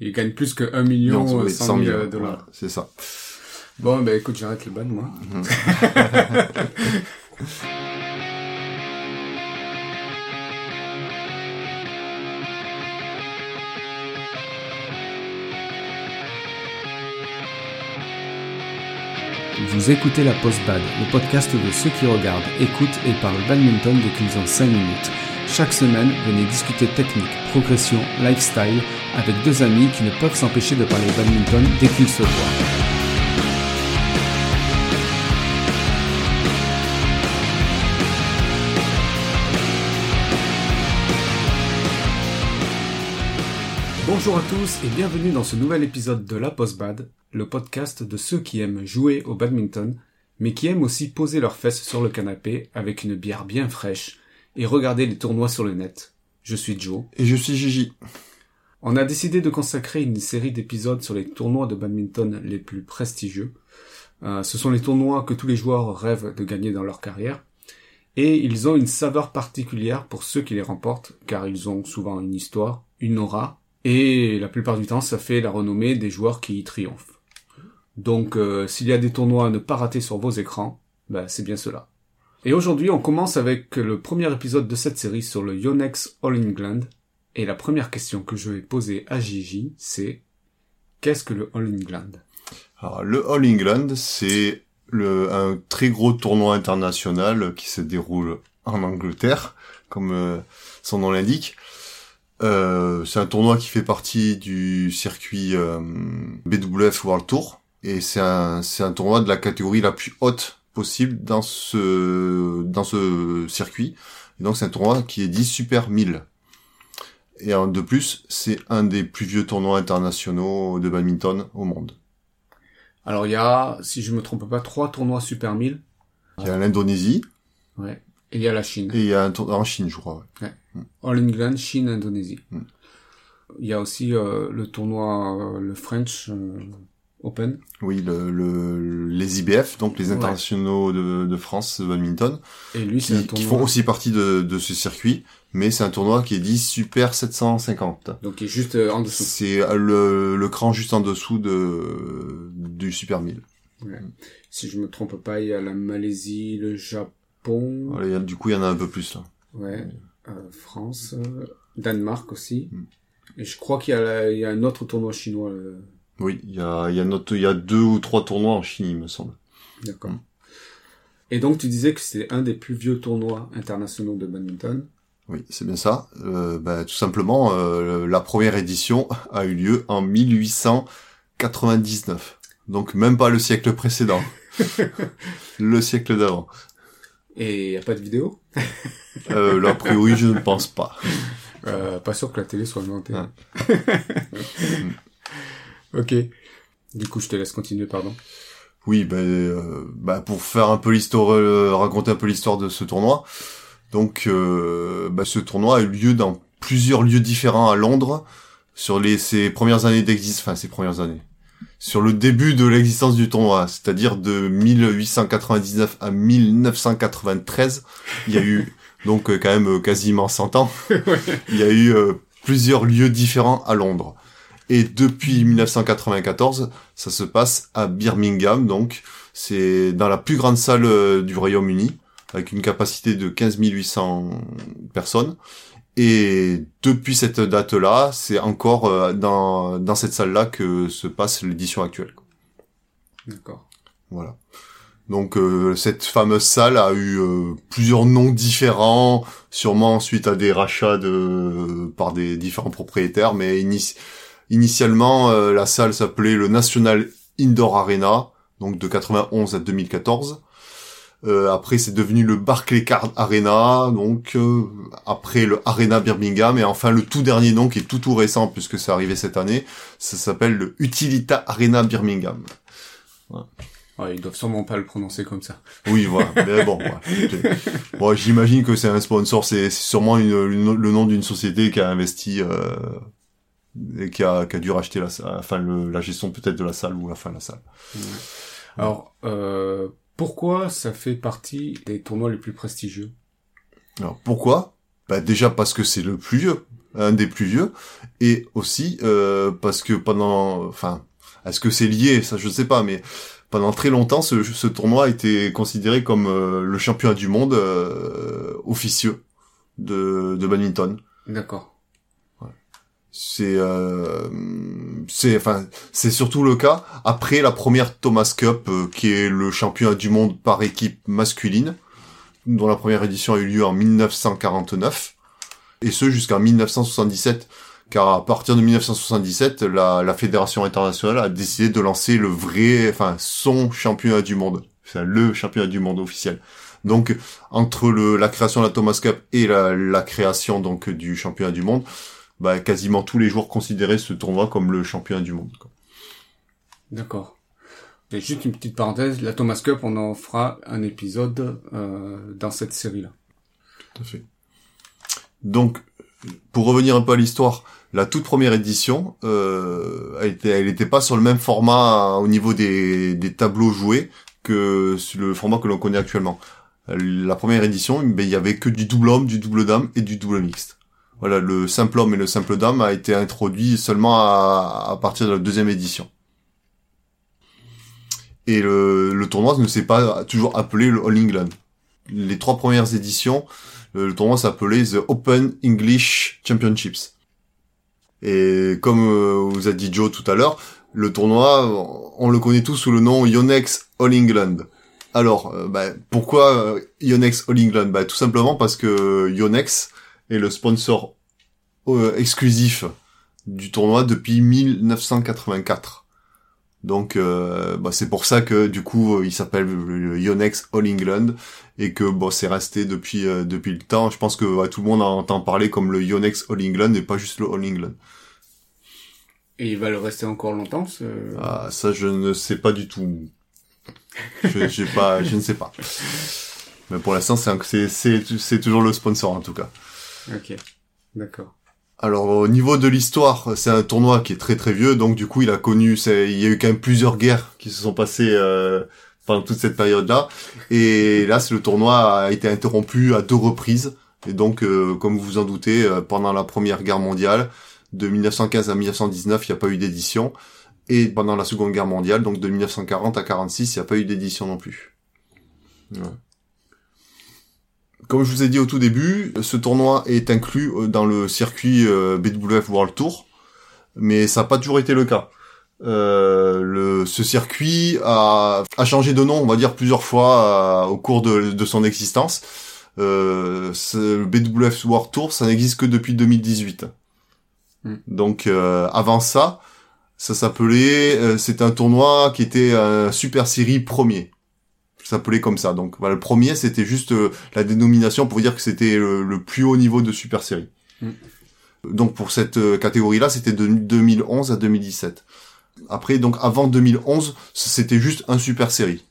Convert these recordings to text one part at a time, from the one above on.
Il gagne plus que 1 million Non, oui, 100 000 voilà, dollars. c'est ça. Bon, ben écoute, j'arrête le ban, moi. Vous écoutez la Post Bad, le podcast de ceux qui regardent, écoutent et parlent badminton dès qu'ils ont 5 minutes. Chaque semaine, venez discuter technique, progression, lifestyle avec deux amis qui ne peuvent s'empêcher de parler badminton dès qu'ils se voient. Bonjour à tous et bienvenue dans ce nouvel épisode de La Post Bad, le podcast de ceux qui aiment jouer au badminton, mais qui aiment aussi poser leurs fesses sur le canapé avec une bière bien fraîche et regarder les tournois sur le net. Je suis Joe. Et je suis Gigi. On a décidé de consacrer une série d'épisodes sur les tournois de badminton les plus prestigieux. Euh, ce sont les tournois que tous les joueurs rêvent de gagner dans leur carrière. Et ils ont une saveur particulière pour ceux qui les remportent, car ils ont souvent une histoire, une aura, et la plupart du temps ça fait la renommée des joueurs qui y triomphent. Donc euh, s'il y a des tournois à ne pas rater sur vos écrans, bah, c'est bien cela. Et aujourd'hui on commence avec le premier épisode de cette série sur le Yonex All England, et la première question que je vais poser à Gigi, c'est qu'est-ce que le All England? Alors, le All England, c'est un très gros tournoi international qui se déroule en Angleterre, comme euh, son nom l'indique. Euh, c'est un tournoi qui fait partie du circuit euh, BWF World Tour et c'est un un tournoi de la catégorie la plus haute possible dans ce dans ce circuit. Et donc c'est un tournoi qui est dit Super 1000. Et en- de plus, c'est un des plus vieux tournois internationaux de badminton au monde. Alors il y a, si je me trompe pas, trois tournois Super 1000. Il y a l'Indonésie Ouais. Et il y a la Chine. et il y a un tournoi en Chine, je crois. ouais. All England, Chine, Indonésie. Mm. Il y a aussi euh, le tournoi, euh, le French euh, Open. Oui, le, le, les IBF, donc les Ouais. internationaux de, de France de badminton, Et lui, c'est un qui, qui tournoi. font aussi partie de, de ce circuit, mais c'est un tournoi qui est dit Super 750. Donc, il est juste euh, en dessous. C'est le, le cran juste en dessous de du Super 1000. Ouais. Si je me trompe pas, il y a la Malaisie, le Japon, Voilà, il y a- du coup, il y en a un peu plus là. ouais, euh, France, euh, Danemark aussi. Mm. Et je crois qu'il y a, y un autre tournoi chinois. euh, Oui, il y a, y a notre, y a deux ou trois tournois en Chine, il me semble. D'accord. Et donc, tu disais que c'était un des plus vieux tournois internationaux de badminton. Oui, c'est bien ça. Euh, bah, tout simplement, euh, la première édition a eu lieu en 1899. Donc même pas le siècle précédent. le siècle d'avant. Et il n'y a pas de vidéo? Euh, là, a priori, je ne pense pas. euh, Pas sûr que la télé soit. Ouais. ok. Du coup, je te laisse continuer, pardon. Oui, ben, euh, bah, pour faire un peu l'histoire, euh, raconter un peu l'histoire de ce tournoi. Donc, euh, bah, ce tournoi a eu lieu dans plusieurs lieux différents à Londres sur les ses premières années d'existence, enfin ses premières années, sur le début de l'existence du tournoi, c'est-à-dire de 1899 à 1993. Il y a eu donc quand même quasiment 100 ans. Il y a eu plusieurs lieux différents à Londres. Et depuis 1994, ça se passe à Birmingham, donc c'est dans la plus grande salle euh, du Royaume-Uni, avec une capacité de 15 800 personnes. Et depuis cette date-là, c'est encore euh, dans, dans cette salle-là que se passe l'édition actuelle. D'accord. Voilà. Donc euh, cette fameuse salle a eu euh, plusieurs noms différents, sûrement suite à des rachats de par des différents propriétaires, mais ini- initialement euh, la salle s'appelait le National Indoor Arena, donc de 91 à 2014. Euh, après c'est devenu le Barclaycard Arena, donc euh, après le Arena Birmingham et enfin le tout dernier nom qui est tout tout récent puisque c'est arrivé cette année, ça s'appelle le Utilita Arena Birmingham. Ouais, ils doivent sûrement pas le prononcer comme ça. Oui, voilà. Mais bon, ouais. Bon, j'imagine que c'est un sponsor, c'est c'est sûrement une, une- le nom d'une société qui a investi euh, et qui a, qui a dû racheter la, enfin le, la gestion peut-être de la salle ou la fin de la salle. Alors, euh, pourquoi ça fait partie des tournois les plus prestigieux? Alors pourquoi? Bah déjà parce que c'est le plus vieux. un des plus vieux, et aussi euh, parce que pendant, enfin, est-ce que c'est lié? Ça, je sais pas, mais pendant très longtemps, ce, ce tournoi a été considéré comme euh, le championnat du monde euh, officieux de, de badminton. D'accord. C'est, euh, c'est, enfin, c'est surtout le cas. Après la première Thomas Cup, euh, qui est le championnat du monde par équipe masculine, dont la première édition a eu lieu en 1949, et ce jusqu'en 1977 car à partir de 1977, la, fédération internationale a décidé de lancer le vrai, enfin son championnat du monde, enfin le championnat du monde officiel. Donc entre la création de la Thomas Cup et la, la création donc du championnat du monde, bah, quasiment tous les joueurs considéraient ce tournoi comme le championnat du monde. D'accord. Et juste une petite parenthèse, la Thomas Cup, on en fera un épisode euh, dans cette série-là. Tout à fait. Donc, pour revenir un peu à l'histoire, la toute première édition, euh, elle était, elle était pas sur le même format euh, au niveau des, des tableaux joués que sur le format que l'on connaît actuellement. La première édition, ben, il y avait que du double homme, du double dame et du double mixte. Voilà, le simple homme et le simple dame a été introduit seulement à, partir de la deuxième édition. Et le, tournoi ne s'est pas toujours appelé le All England. Les trois premières éditions, le, le tournoi s'appelait The Open English Championships. Et comme euh, vous a dit Joe tout à l'heure, le tournoi, on le connaît tous sous le nom Yonex All England. Alors, euh, bah, pourquoi euh, Yonex All England? Bah, Tout simplement parce que Yonex est le sponsor euh, exclusif du tournoi depuis 1984. Donc euh, bah, c'est pour ça que du coup il s'appelle le Yonex All England et que bon c'est resté depuis euh, depuis le temps. Je pense que ouais, tout le monde entend parler comme le Yonex All England et pas juste le All England. Et il va le rester encore longtemps, ce... Ah, ça je ne sais pas du tout. je, pas, je ne sais pas. Mais pour l'instant c'est toujours le sponsor en tout cas. Ok. D'accord. Alors au niveau de l'histoire, c'est un tournoi qui est très très vieux, donc du coup il a connu, il y a eu quand même plusieurs guerres qui se sont passées euh, pendant toute cette période-là, et là le tournoi a été interrompu à deux reprises, et donc euh, comme vous vous en doutez, euh, pendant la Première Guerre mondiale, de 1915 à 1919, il n'y a pas eu d'édition, et pendant la Seconde Guerre mondiale, donc de 1940 à 46, il n'y a pas eu d'édition non plus. Ouais. Comme je vous ai dit au tout début, ce tournoi est inclus euh, dans le circuit euh, BWF World Tour, mais ça n'a pas toujours été le cas. Euh, le, ce circuit a, a changé de nom, on va dire plusieurs fois euh, au cours de, de son existence. Euh, ce- le BWF World Tour, ça n'existe que depuis 2018. Hmm. Donc euh, avant ça, ça s'appelait, euh, c'était un tournoi qui était un Super Série premier. Ça s'appelait comme ça. Donc voilà, le premier, c'était juste euh, la dénomination pour dire que c'était le, le plus haut niveau de Super Série. Mm. Donc pour cette euh, catégorie-là, c'était de 2011 à 2017. Après, donc avant 2011, c'était juste un Super Série.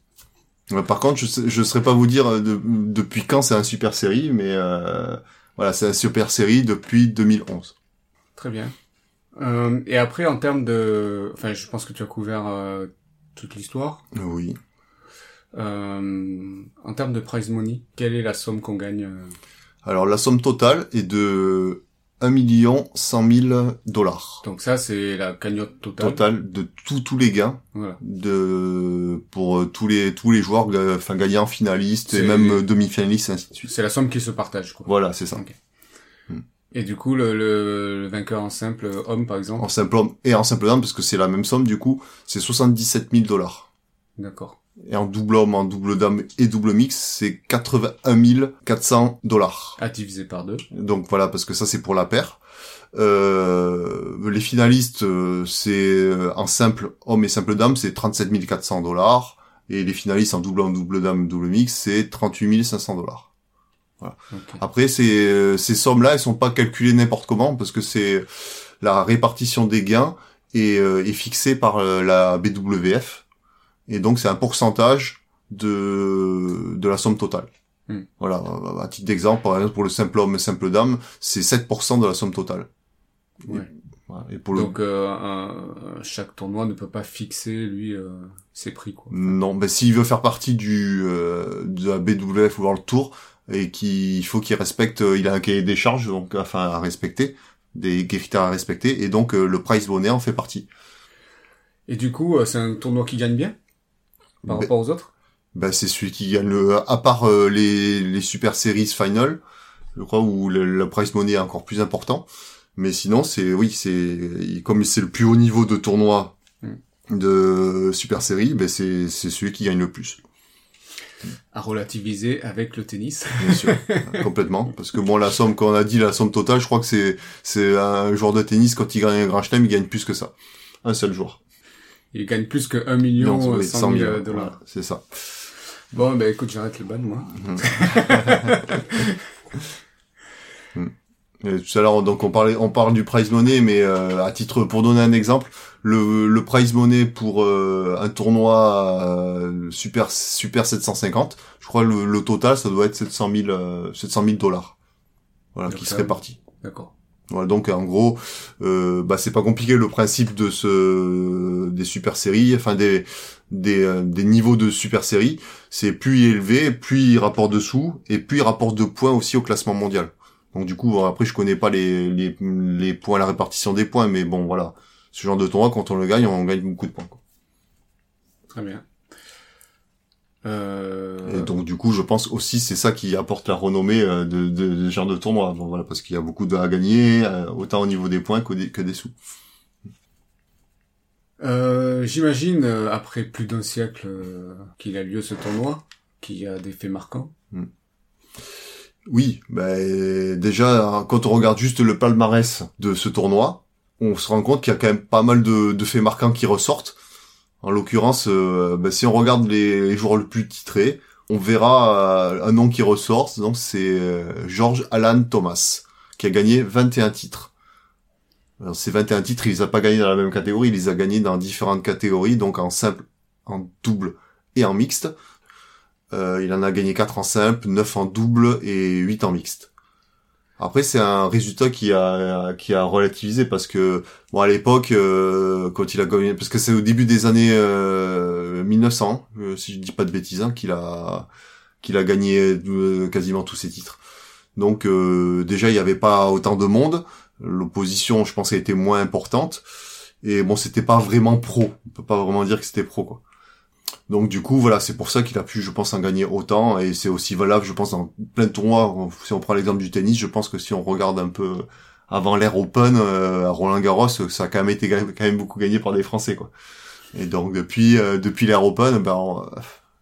Par contre, je je saurais pas vous dire euh, de- depuis quand c'est un Super Série, mais euh, voilà, c'est un Super Série depuis 2011. Très bien. Euh, et après, en termes de... Enfin, je pense que tu as couvert euh, toute l'histoire. Oui. Euh, en termes de prize money, quelle est la somme qu'on gagne euh Alors la somme totale est de 1 million 100 000 dollars. Donc ça, c'est la cagnotte totale. Total de tous tous les gains Voilà. de pour euh, tous les tous les joueurs enfin gagnants finalistes et même demi-finalistes et ainsi de suite. C'est la somme qui se partage, quoi. Voilà, c'est ça. Ok. Et du coup, le, le, le vainqueur en simple homme, par exemple. En simple homme et en simple dame parce que c'est la même somme du coup, c'est 77 000 dollars. D'accord. Et en double homme, en double dame et double mix, c'est 81 400 dollars. À diviser par deux. Donc voilà, parce que ça c'est pour la paire. Euh, les finalistes, euh, c'est euh, en simple homme et simple dame, c'est 37 400 dollars. Et les finalistes en double homme, double dame, double mix, c'est 38 500 dollars. Ok. Après, ces, euh, ces sommes-là, elles sont pas calculées n'importe comment, parce que c'est la répartition des gains est, est fixée par la BWF. Et donc c'est un pourcentage de, de la somme totale. Hmm. Voilà, à titre d'exemple, par exemple, pour le simple homme et simple dame, c'est 7% de la somme totale. Ouais. Voilà. Et pour le Donc, euh, un- chaque tournoi ne peut pas fixer, lui, euh, ses prix, quoi. non, ben s'il veut faire partie du euh, de la BWF World Tour et qu'il faut qu'il respecte, euh, il a un cahier des charges donc enfin à respecter. des critères à respecter, et donc le prize bonnet en fait partie. Et du coup, c'est un tournoi qui gagne bien? Par Ben- rapport aux autres? Bah, c'est celui qui gagne le, à part euh, les, les Super Series Final, je crois, où le, le prize money est encore plus important. Mais sinon, c'est, oui, c'est, comme c'est le plus haut niveau de tournoi Mm. de Super Série, ben c'est, c'est celui qui gagne le plus. À relativiser avec le tennis. Bien sûr. complètement. Parce que bon, la somme, quand on a dit la somme totale, je crois que c'est, c'est un joueur de tennis, quand il gagne un grand chelem, il gagne plus que ça. Un seul joueur. Il gagne plus que 1 million Non, euh, oui, 100 000 voilà, dollars. c'est ça. Bon, ben écoute, j'arrête le ban, moi. Et tout à l'heure, donc on parlait, on parle du prize money, mais euh, à titre pour donner un exemple, le, le prize money pour euh, un tournoi euh, super super 750, je crois le, le total ça doit être 700 000 euh, 700 000 dollars, voilà, qui Donc, se euh, répartit. D'accord. Voilà, donc en gros, euh, bah c'est pas compliqué le principe de ce des super séries, enfin des des, euh, niveaux de super séries, c'est plus élevé, plus il rapporte de sous et plus il rapporte de points aussi au classement mondial. Donc du coup, après je connais pas les, les les points, la répartition des points, mais bon voilà, ce genre de tournoi quand on le gagne, on gagne beaucoup de points. quoi. Très bien. Euh... Et donc du coup, je pense aussi c'est ça qui apporte la renommée euh, de, de, de ce genre de tournoi. Bon, voilà, parce qu'il y a beaucoup de à gagner, euh, autant au niveau des points que des, que des sous. Euh, J'imagine, après plus d'un siècle qu'il a lieu ce tournoi, qu'il y a des faits marquants. Oui, ben déjà quand on regarde juste le palmarès de ce tournoi, on se rend compte qu'il y a quand même pas mal de, de faits marquants qui ressortent. En l'occurrence, euh, ben, si on regarde les, joueurs le plus titrés, on verra euh, un nom qui ressort. Donc c'est euh, George Alan Thomas qui a gagné 21 titres. Alors, ces 21 titres, il les a pas gagnés dans la même catégorie, il les a gagnés dans différentes catégories, donc en simple, en double et en mixte. Il en a gagné 4 en simple, 9 en double et 8 en mixte. Après, c'est un résultat qui a qui a relativisé parce que bon à l'époque euh, quand il a gagné parce que c'est au début des années euh, 1900 euh, si je dis pas de bêtises hein, qu'il a qu'il a gagné euh, quasiment tous ses titres. Donc euh, déjà il y avait pas autant de monde, l'opposition je pense a été moins importante et bon c'était pas vraiment pro, on peut pas vraiment dire que c'était pro quoi. Donc du coup voilà c'est pour ça qu'il a pu je pense en gagner autant. Et c'est aussi valable je pense dans plein de tournois. Si on prend l'exemple du tennis je pense que si on regarde un peu avant l'ère Open euh, à Roland Garros ça a quand même été quand même beaucoup gagné par des Français quoi. Et donc depuis euh, depuis l'ère Open ben on-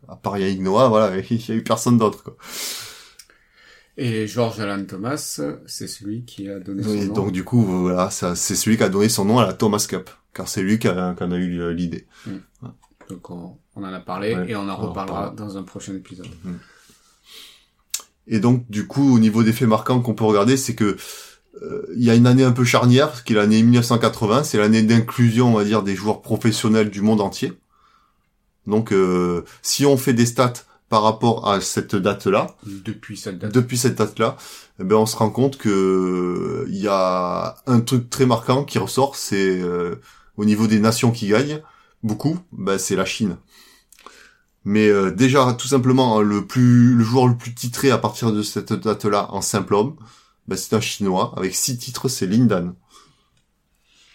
à part Yannick Noah voilà il y a eu personne d'autre quoi. Et George Alan Thomas, c'est celui qui a donné son et nom. donc du coup voilà c'est celui qui a donné son nom à la Thomas Cup car c'est lui qui en a eu euh, l'idée. Donc on, on en a parlé Ouais, et on en reparlera dans un prochain épisode. Et donc, du coup, au niveau des faits marquants qu'on peut regarder, c'est que euh, il y a une année un peu charnière, qui est l'année 1980, c'est l'année d'inclusion, on va dire, des joueurs professionnels du monde entier. Donc, euh, si on fait des stats par rapport à cette date-là, Depuis cette date. depuis cette date-là, eh ben on se rend compte que euh, il y a un truc très marquant qui ressort, c'est euh, au niveau des nations qui gagnent beaucoup, ben c'est la Chine. Mais euh, déjà tout simplement le plus le joueur le plus titré à partir de cette date-là en simple homme, ben, c'est un chinois avec six titres, c'est Lindan.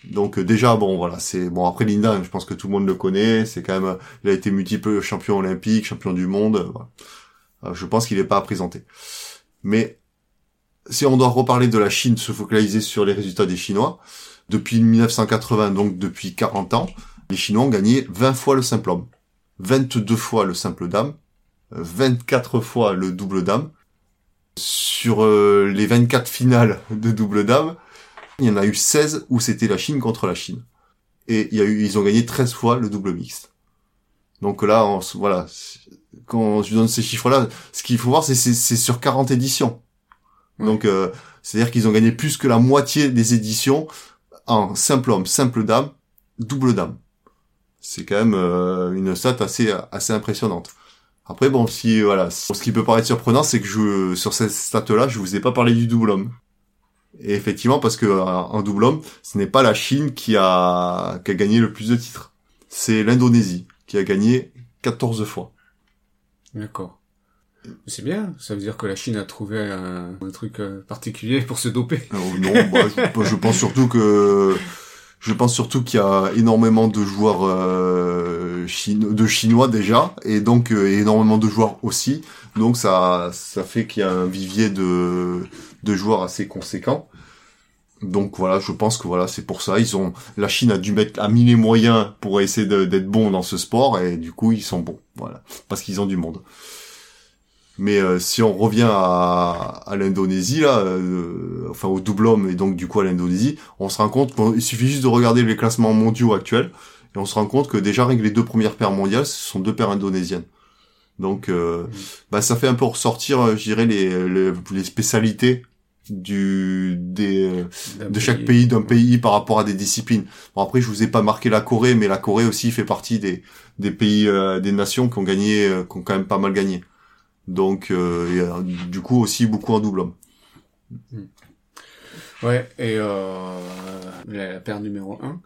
Donc euh, déjà bon voilà c'est bon après Lindan je pense que tout le monde le connaît c'est quand même il a été multiple champion olympique champion du monde euh, voilà. Euh, je pense qu'il n'est pas à présenter mais si on doit reparler de la Chine, se focaliser sur les résultats des Chinois, depuis 1980, donc depuis 40 ans, les Chinois ont gagné 20 fois le simple homme, 22 fois le simple dame, euh, 24 fois le double dame. Sur euh, les 24 finales de double dame, il y en a eu 16 où c'était la Chine contre la Chine. Et il y a eu, ils ont gagné 13 fois le double mixte. Donc là, on, se- voilà, quand je donne ces chiffres-là, ce qu'il faut voir, c'est c'est c'est sur 40 éditions. Donc, euh, c'est-à-dire qu'ils ont gagné plus que la moitié des éditions en simple homme, simple dame, double dame. C'est quand même euh, une stat assez assez impressionnante. Après, bon, si voilà, ce qui peut paraître surprenant, c'est que je sur cette stat-là, je vous ai pas parlé du double homme. Et effectivement, parce que euh, en double homme, ce n'est pas la Chine qui a qui a gagné le plus de titres. C'est l'Indonésie qui a gagné 14 fois. D'accord. C'est bien, ça veut dire que la Chine a trouvé un, un truc euh, particulier pour se doper. Euh, non, bah, je, je pense surtout que je pense surtout qu'il y a énormément de joueurs euh, de chinois déjà, et donc euh, énormément de joueurs aussi. Donc ça, ça fait qu'il y a un vivier de, de joueurs assez conséquent. Donc voilà, je pense que voilà, c'est pour ça. Ils ont, la Chine a dû mettre a mis les moyens pour essayer d'être bon dans ce sport, et du coup ils sont bons. Voilà, parce qu'ils ont du monde. Mais euh, si on revient à, à l'Indonésie là, euh, enfin au double homme et donc du coup à l'Indonésie, on se rend compte qu'il suffit juste de regarder les classements mondiaux actuels et on se rend compte que déjà avec les deux premières paires mondiales, ce sont deux paires indonésiennes. Donc euh, bah ça fait un peu ressortir, euh, je dirais les, les, les spécialités du des euh, de chaque pays d'un pays par rapport à des disciplines. Bon après je vous ai pas marqué la Corée mais la Corée aussi fait partie des des pays euh, des nations qui ont gagné euh, qui ont quand même pas mal gagné. Donc euh, et, euh, du coup aussi beaucoup en double homme. Ouais, et euh, la, la paire numéro 1,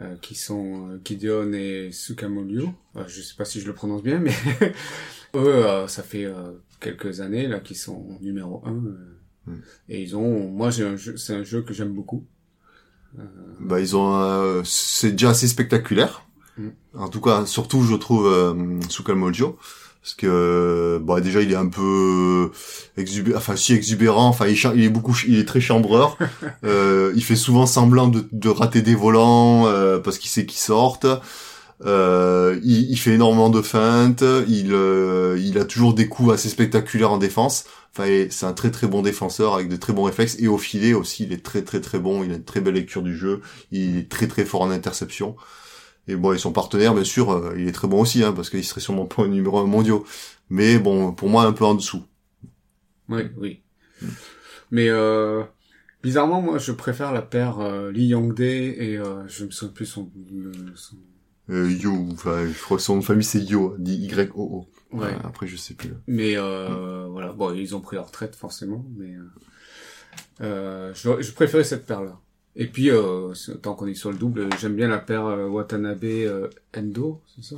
euh, qui sont Gideon et Sukamulio. Euh, je sais pas si je le prononce bien, mais eux, ça fait quelques années là qu'ils sont numéro 1. Mm. Et ils ont, moi, j'ai un jeu, c'est un jeu que j'aime beaucoup. Bah ils ont euh, c'est déjà assez spectaculaire. Mm. En tout cas, surtout je trouve euh, Sukalmojo parce que bah déjà il est un peu exubérant, enfin si exubérant, enfin il, est beaucoup il est très chambreur. Euh, il fait souvent semblant de, de rater des volants euh, parce qu'il sait qu'ils sortent. Euh, il, il fait énormément de feintes, il euh, il a toujours des coups assez spectaculaires en défense. Enfin, c'est un très très bon défenseur avec de très bons réflexes et au filet aussi, il est très très très bon. Il a une très belle lecture du jeu. Il est très très fort en interception. Et bon, et son partenaire, bien sûr, euh, il est très bon aussi, hein, parce qu'il serait sûrement pas numéro un mondiaux. Mais bon, pour moi, un peu en dessous. Oui, oui. Mais euh, bizarrement, moi, je préfère la paire euh, Lee Yongdae et euh, je me souviens plus son, son- Euh, Yo, enfin, je crois que son nom de famille c'est Yo, dit Y-O-O. Ouais. Euh, après, je sais plus. Mais euh, voilà, bon, ils ont pris leur retraite forcément, mais euh, euh, je, je préférais cette paire-là. Et puis, euh, tant qu'on est sur le double, j'aime bien la paire euh, Watanabe euh, Endo, c'est ça?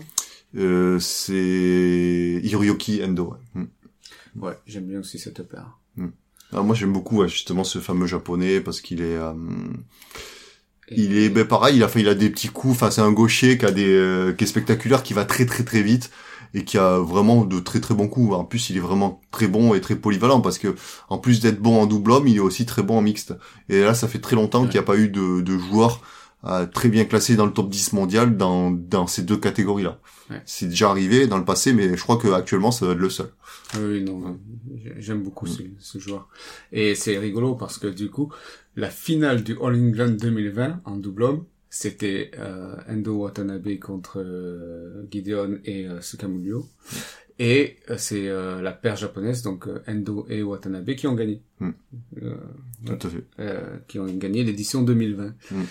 Euh, c'est Hiroyuki Endo. Ouais. Mm. Ouais, j'aime bien aussi cette paire. Ah, moi, j'aime beaucoup ouais, justement ce fameux japonais parce qu'il est, il est, ben pareil, il a fait, il a des petits coups. Enfin, c'est un gaucher qui a des, qui est spectaculaire, qui va très très très vite et qui a vraiment de très très bons coups. En plus, il est vraiment très bon et très polyvalent parce que en plus d'être bon en double homme, il est aussi très bon en mixte. Et là, ça fait très longtemps Ouais. qu'il n'y a pas eu de, de joueur euh, très bien classé dans le top 10 mondial dans, dans ces deux catégories-là. Ouais. C'est déjà arrivé dans le passé, mais je crois que actuellement, ça va être le seul. Oui, non, j'aime beaucoup ce, ce joueur. Et c'est rigolo parce que du coup, la finale du All England 2020 en double homme, c'était euh, Endo Watanabe contre euh, Gideon et euh, Sukamulio. Et euh, c'est euh, la paire japonaise, donc euh, Endo et Watanabe, qui ont gagné. Mm. Euh, Tout à fait. euh, qui ont gagné l'édition 2020. Mm.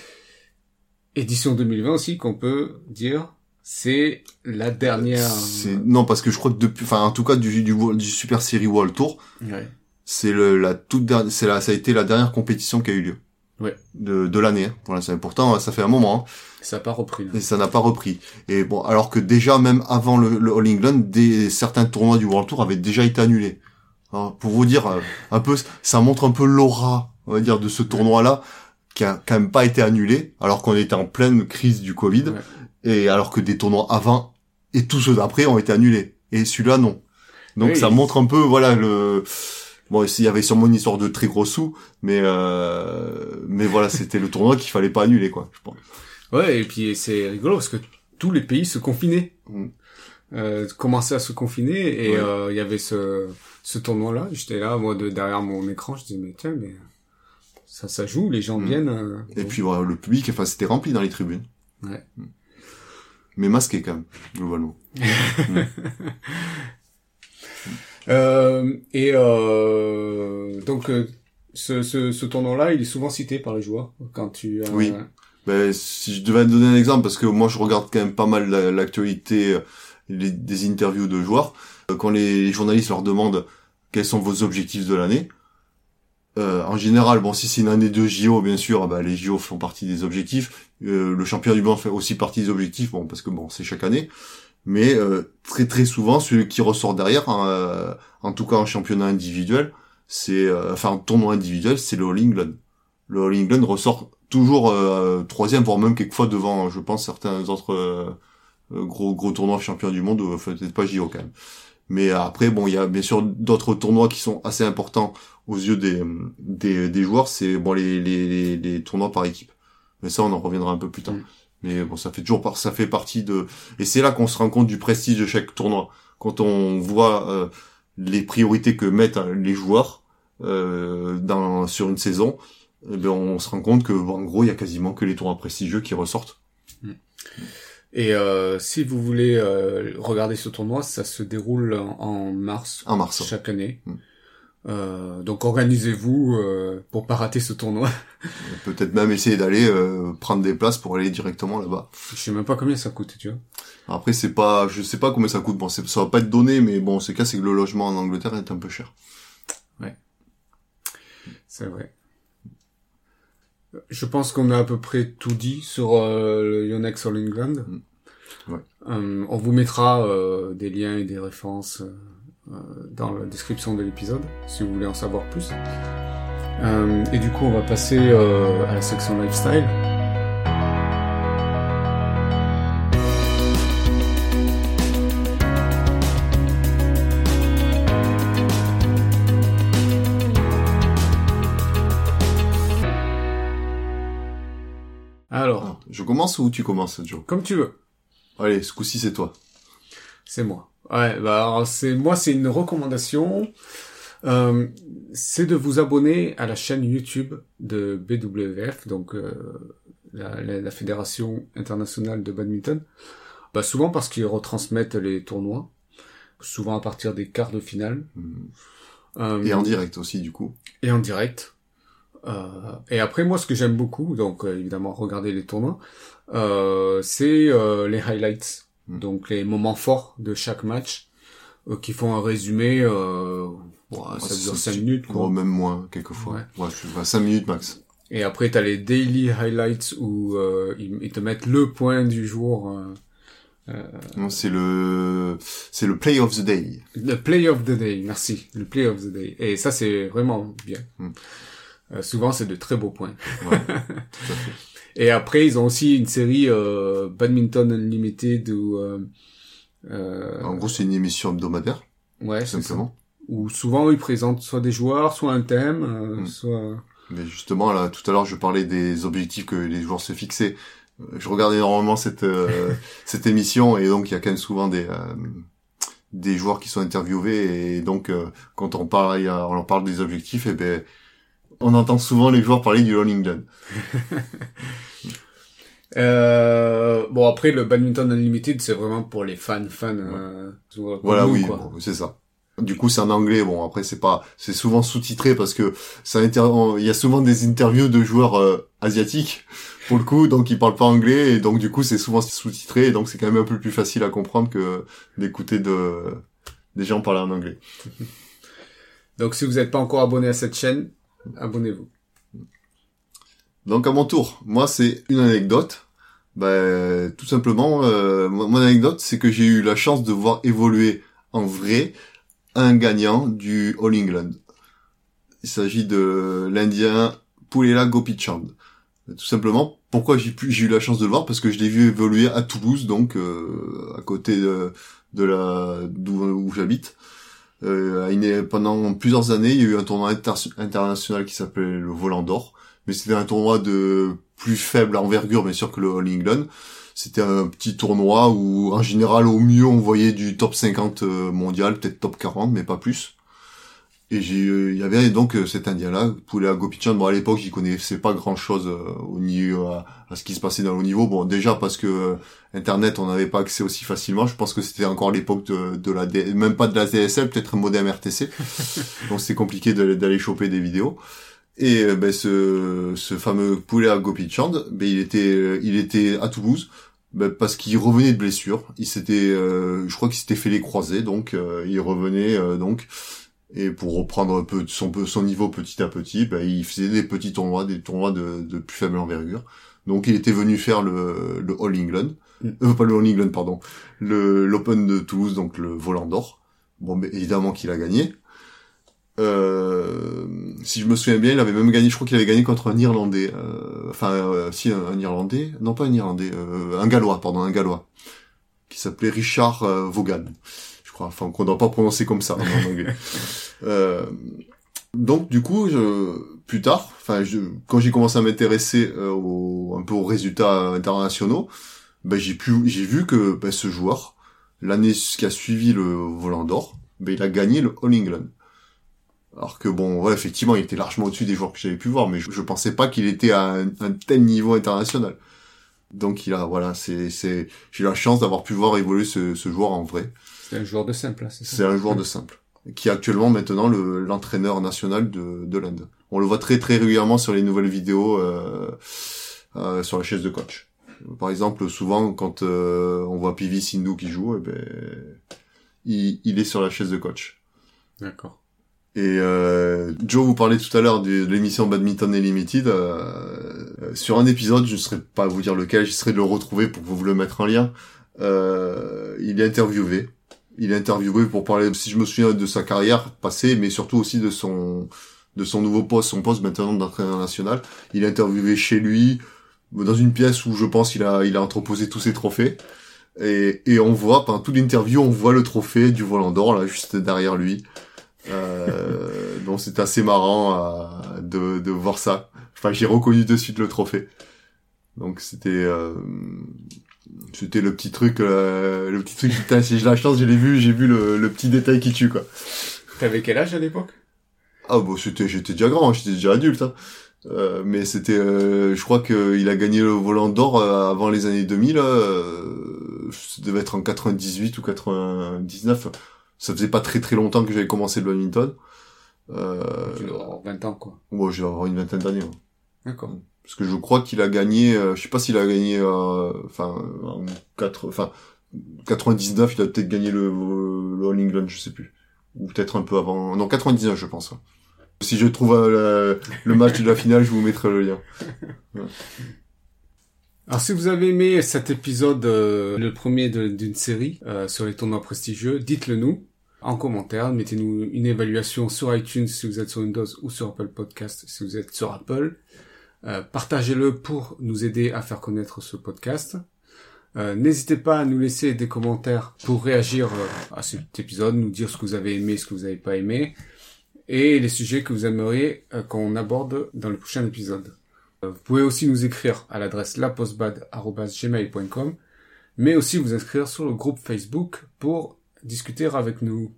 Édition 2020 aussi qu'on peut dire, c'est la dernière. C'est non parce que je crois que depuis, enfin en tout cas du du, du Super Series World Tour, Ouais. c'est le la toute dernière, c'est la ça a été la dernière compétition qui a eu lieu. Ouais. De de l'année. Hein. Pour l'instant, pourtant ça fait un moment hein, Ça n'a pas repris là. et ça n'a pas repris. Et bon, alors que déjà même avant le, le All England, des certains tournois du World Tour avaient déjà été annulés. Alors, pour vous dire euh, un peu, ça montre un peu l'aura, on va dire, de ce tournoi-là qui a quand même pas été annulé, alors qu'on était en pleine crise du Covid, Ouais. et alors que des tournois avant et tous ceux d'après ont été annulés. Et celui-là, non. Donc Oui. ça montre un peu, voilà, le... Bon, il y avait sûrement une histoire de très gros sous, mais euh... mais voilà, c'était le tournoi qu'il fallait pas annuler, quoi, je pense. Ouais, et puis c'est rigolo parce que tous les pays se confinaient. Mm. Euh, commençaient à se confiner et Ouais. euh, il y avait ce, ce tournoi-là. J'étais là, moi, de, derrière mon écran, je disais, mais tiens, mais ça, ça joue, les gens Mm. viennent. Et puis voilà, le public, enfin, c'était rempli dans les tribunes. Ouais. Mais masqué quand même, globalement. et euh, donc, euh, ce, ce, ce tournoi-là, il est souvent cité par les joueurs quand tu. Oui. Ben, si je devais donner un exemple, parce que moi je regarde quand même pas mal la- l'actualité, euh, des interviews de joueurs, euh, quand les journalistes leur demandent quels sont vos objectifs de l'année, euh, en général, bon, si c'est une année de JO, bien sûr, ben, les JO font partie des objectifs. Euh, le championnat du monde fait aussi partie des objectifs, bon, parce que bon, c'est chaque année. Mais euh, très très souvent celui qui ressort derrière, hein, en tout cas en championnat individuel, c'est enfin en tournoi individuel, c'est le All England. Le All England ressort toujours troisième, voire même quelquefois devant, je pense, certains autres gros gros tournois champions du monde, enfin peut-être pas JO quand même. Mais après, bon, il y a bien sûr d'autres tournois qui sont assez importants aux yeux des, des, des joueurs, c'est bon les, les, les, tournois par équipe. Mais ça, on en reviendra un peu plus tard. Mm. Mais bon, ça fait toujours par, ça fait partie de, et c'est là qu'on se rend compte du prestige de chaque tournoi. Quand on voit euh, les priorités que mettent les joueurs euh, dans sur une saison, eh ben, on se rend compte que en gros, il y a quasiment que les tournois prestigieux qui ressortent. Mm. Et euh, si vous voulez euh, regarder ce tournoi, ça se déroule en, mars. En mars. Chaque année. Mm. Euh, donc organisez-vous euh, pour pas rater ce tournoi. Peut-être même essayer d'aller euh, prendre des places pour aller directement là-bas. Je sais même pas combien ça coûte, tu vois. Après c'est pas, je sais pas combien ça coûte. Bon, ça va pas être donné, mais bon, c'est cas c'est que le logement en Angleterre est un peu cher. Ouais, c'est vrai. Je pense qu'on a à peu près tout dit sur le Yonex All England. Mm. Ouais. on vous mettra des liens et des références euh, dans la description de l'épisode, si vous voulez en savoir plus. Euh, et du coup, on va passer euh, à la section lifestyle. Alors, je commence ou tu commences, Joe? Comme tu veux. Allez, ce coup-ci c'est toi. C'est moi. Ouais, bah c'est moi c'est une recommandation. Euh, c'est de vous abonner à la chaîne YouTube de BWF, donc euh, la, la, Fédération internationale de badminton. Bah souvent parce qu'ils retransmettent les tournois, souvent à partir des quarts de finale. Mmh. Euh, et en direct aussi du coup. Et en direct. Euh, et après moi ce que j'aime beaucoup, donc évidemment regarder les tournois, c'est les highlights. Donc les moments forts de chaque match, euh, qui font un résumé, euh, ça dure 5 minutes. Quoi. même moins, quelquefois. Ouais. ouais 5 minutes max. Et après, t'as les daily highlights où euh, ils, te mettent le point du jour. Euh, euh c'est le c'est le play of the day. Le play of the day, merci. Le play of the day. Et ça, c'est vraiment bien. Mm. Euh, souvent, c'est de très beaux points. Ouais, tout à fait. Et après, ils ont aussi une série euh, Badminton Unlimited où... Euh, euh, en gros, c'est une émission hebdomadaire. Ouais, simplement. Où souvent, ils présentent soit des joueurs, soit un thème, euh, hmm. soit... Mais justement, là, tout à l'heure, je parlais des objectifs que les joueurs se fixaient. Je regardais énormément cette cette émission et donc il y a quand même souvent des des joueurs qui sont interviewés et donc quand on parle on leur parle des objectifs et ben on entend souvent les joueurs parler du All England. euh, bon après le badminton unlimited c'est vraiment pour les fans fans. Euh, voilà oui c'est ça. Du coup c'est en anglais bon après c'est pas c'est souvent sous-titré parce que ça il y a souvent des interviews de joueurs euh, asiatiques pour le coup donc ils parlent pas anglais et donc du coup c'est souvent sous-titré et donc c'est quand même un peu plus facile à comprendre que d'écouter de des gens parler en anglais. donc si vous n'êtes pas encore abonné à cette chaîne abonnez-vous. Donc à mon tour, moi c'est une anecdote. Ben, tout simplement, euh, mon anecdote, c'est que j'ai eu la chance de voir évoluer en vrai un gagnant du All England. Il s'agit de l'Indien Poulela Gopichand. Tout simplement, pourquoi j'ai eu la chance de le voir? Parce que je l'ai vu évoluer à Toulouse, donc euh, à côté de, de la d'où j'habite. Euh, pendant plusieurs années, il y a eu un tournoi international qui s'appelait le Volant d'Or, mais c'était un tournoi de plus faible envergure, bien sûr, que le All England. C'était un petit tournoi où, en général, au mieux, on voyait du top 50 euh, mondial, peut-être top 40, mais pas plus. Et j'ai, euh, il y avait donc euh, cet Indien-là, Poulet Gopichan. Bon, à l'époque, j'y connaissais pas grand-chose euh, au niveau à, ce qui se passait dans le niveau. Bon, déjà parce que Internet, on n'avait pas accès aussi facilement. Je pense que c'était encore l'époque de, de la, même pas de la DSL, peut-être un modem RTC. donc c'était compliqué d'aller choper des vidéos. Et ben ce, ce fameux Poulet à Gopichand, ben il était, il était à Toulouse. Ben, parce qu'il revenait de blessure, il s'était, je crois qu'il s'était fait les croisés, donc il revenait donc et pour reprendre un peu son, son niveau petit à petit, bah, il faisait des petits tournois, des tournois de, de plus faible envergure. Donc il était venu faire le, le All England, Mm. euh, pas le All England, pardon, le l'Open de Toulouse, donc le volant d'or. Bon, mais évidemment qu'il a gagné. Euh, si je me souviens bien, il avait même gagné, je crois qu'il avait gagné contre un Irlandais. Euh, enfin, euh, si, un, un Irlandais, non pas un Irlandais, euh, un Gallois, pardon, un Gallois, qui s'appelait Richard euh, Vaughan, je crois, enfin qu'on ne doit pas prononcer comme ça en anglais. Euh, donc du coup, je, plus tard, enfin, je, quand j'ai commencé à m'intéresser euh, au, un peu aux résultats internationaux, ben j'ai pu, j'ai vu que ben, ce joueur, l'année qui a suivi le volant d'or, ben il a gagné le All England. Alors que bon, ouais, effectivement, il était largement au-dessus des joueurs que j'avais pu voir, mais je, je pensais pas qu'il était à un, un tel niveau international. Donc il a, voilà, c'est, c'est, j'ai eu la chance d'avoir pu voir évoluer ce, ce joueur en vrai. C'est un joueur de simple, là, c'est ça C'est un joueur de simple, qui est actuellement maintenant le, l'entraîneur national de, de l'Inde. On le voit très très régulièrement sur les nouvelles vidéos euh, euh, sur la chaise de coach. Par exemple, souvent quand euh, on voit Pivi Sindhu qui joue, eh ben, il, il est sur la chaise de coach. D'accord. Et euh, Joe vous parlait tout à l'heure de, de l'émission Badminton Unlimited. Euh, sur un épisode, je ne saurais pas vous dire lequel, j'essaierai de le retrouver pour vous le mettre en lien. Euh, il est interviewé. Il est interviewé pour parler, si je me souviens, de sa carrière passée, mais surtout aussi de son de son nouveau poste, son poste maintenant d'entraîneur national. Il est interviewé chez lui, dans une pièce où je pense qu'il a il a entreposé tous ses trophées. Et, et on voit, pendant toute l'interview, on voit le trophée du volant d'or, là, juste derrière lui. Euh, donc c'est assez marrant euh, de, de voir ça. Enfin, j'ai reconnu de suite le trophée. Donc c'était euh, c'était le petit truc, euh, le petit truc. Putain, si j'ai la chance, je l'ai vu, j'ai vu le, le petit détail qui tue quoi. T'avais quel âge à l'époque? Ah bon, c'était j'étais déjà grand, j'étais déjà adulte. Hein. Euh, mais c'était, euh, je crois que il a gagné le volant d'or euh, avant les années 2000. Euh, ça devait être en 98 ou 99. Ça faisait pas très très longtemps que j'avais commencé le badminton. Euh, Tu dois avoir 20 ans, quoi. moi, je vais avoir une vingtaine d'années. ouais. D'accord. Parce que je crois qu'il a gagné, euh, je sais pas s'il a gagné, euh, enfin, en 4, enfin, 99, il a peut-être gagné le, All England, je sais plus. Ou peut-être un peu avant, non, 99, je pense. Si je trouve euh, le, match de la finale, je vous mettrai le lien. Alors si vous avez aimé cet épisode, euh, le premier d'une série euh, sur les tournois prestigieux, dites-le nous en commentaire, mettez-nous une évaluation sur iTunes si vous êtes sur Windows ou sur Apple Podcast si vous êtes sur Apple. Euh, Partagez-le pour nous aider à faire connaître ce podcast. Euh, N'hésitez pas à nous laisser des commentaires pour réagir euh, à cet épisode, nous dire ce que vous avez aimé, ce que vous n'avez pas aimé, et les sujets que vous aimeriez qu'on aborde dans le prochain épisode. Vous pouvez aussi nous écrire à l'adresse lapostbad.gmail.com, mais aussi vous inscrire sur le groupe Facebook pour discuter avec nous.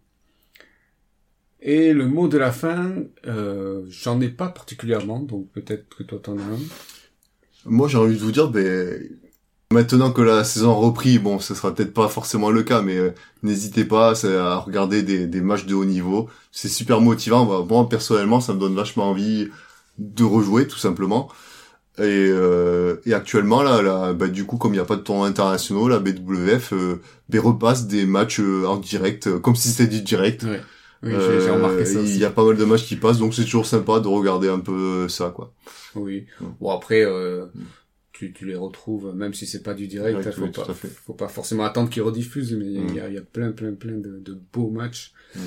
Et le mot de la fin, euh, j'en ai pas particulièrement, donc peut-être que toi t'en as un. Moi, j'ai envie de vous dire, ben, maintenant que la saison a repris, bon, ce sera peut-être pas forcément le cas, mais euh, n'hésitez pas à regarder des, des matchs de haut niveau. C'est super motivant. Bah, Moi, personnellement, ça me donne vachement envie de rejouer, tout simplement. Et, euh, et actuellement, là, là bah, du coup, comme il n'y a pas de tournoi internationaux, la BWF euh, ben, repasse des matchs euh, en direct, euh, comme si c'était du direct. Ouais. Oui, j'ai remarqué ça Euh, aussi. Il y a pas mal de matchs qui passent, donc c'est toujours sympa de regarder un peu ça, quoi. Oui. Ouais. Bon après, euh, tu, tu les retrouves, même si c'est pas du direct, Direct, faut oui, pas, faut pas forcément attendre qu'ils rediffusent, mais il y a- Mm. y, a, il y a plein, plein, plein de, de beaux matchs. Mm.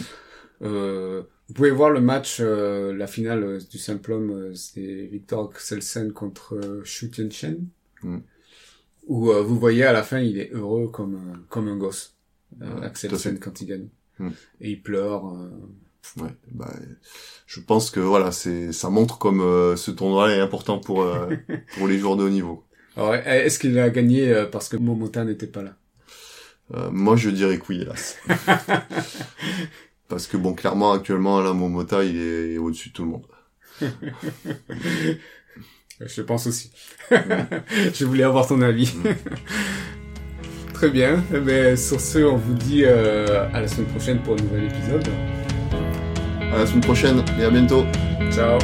Euh, vous pouvez voir le match, euh, la finale euh, du simple homme, euh, c'est Victor Axelsen contre euh, Xu Tianchen, Mm. où euh, vous voyez à la fin, il est heureux comme un, comme un gosse, euh, Axelsen quand il gagne. Mm. Et il pleure. euh, Ouais, bah, je pense que voilà, c'est ça montre comme euh, ce tournoi est important pour euh, pour les joueurs de haut niveau. Alors, est-ce qu'il a gagné euh, parce que Momota n'était pas là? Euh, moi, je dirais que oui, hélas. Parce que bon, clairement, actuellement, là, Momota, il est au-dessus de tout le monde. Je pense aussi. je voulais avoir ton avis. Très bien. Eh ben, sur ce, on vous dit euh, à la semaine prochaine pour un nouvel épisode. À la semaine prochaine et à bientôt. Ciao.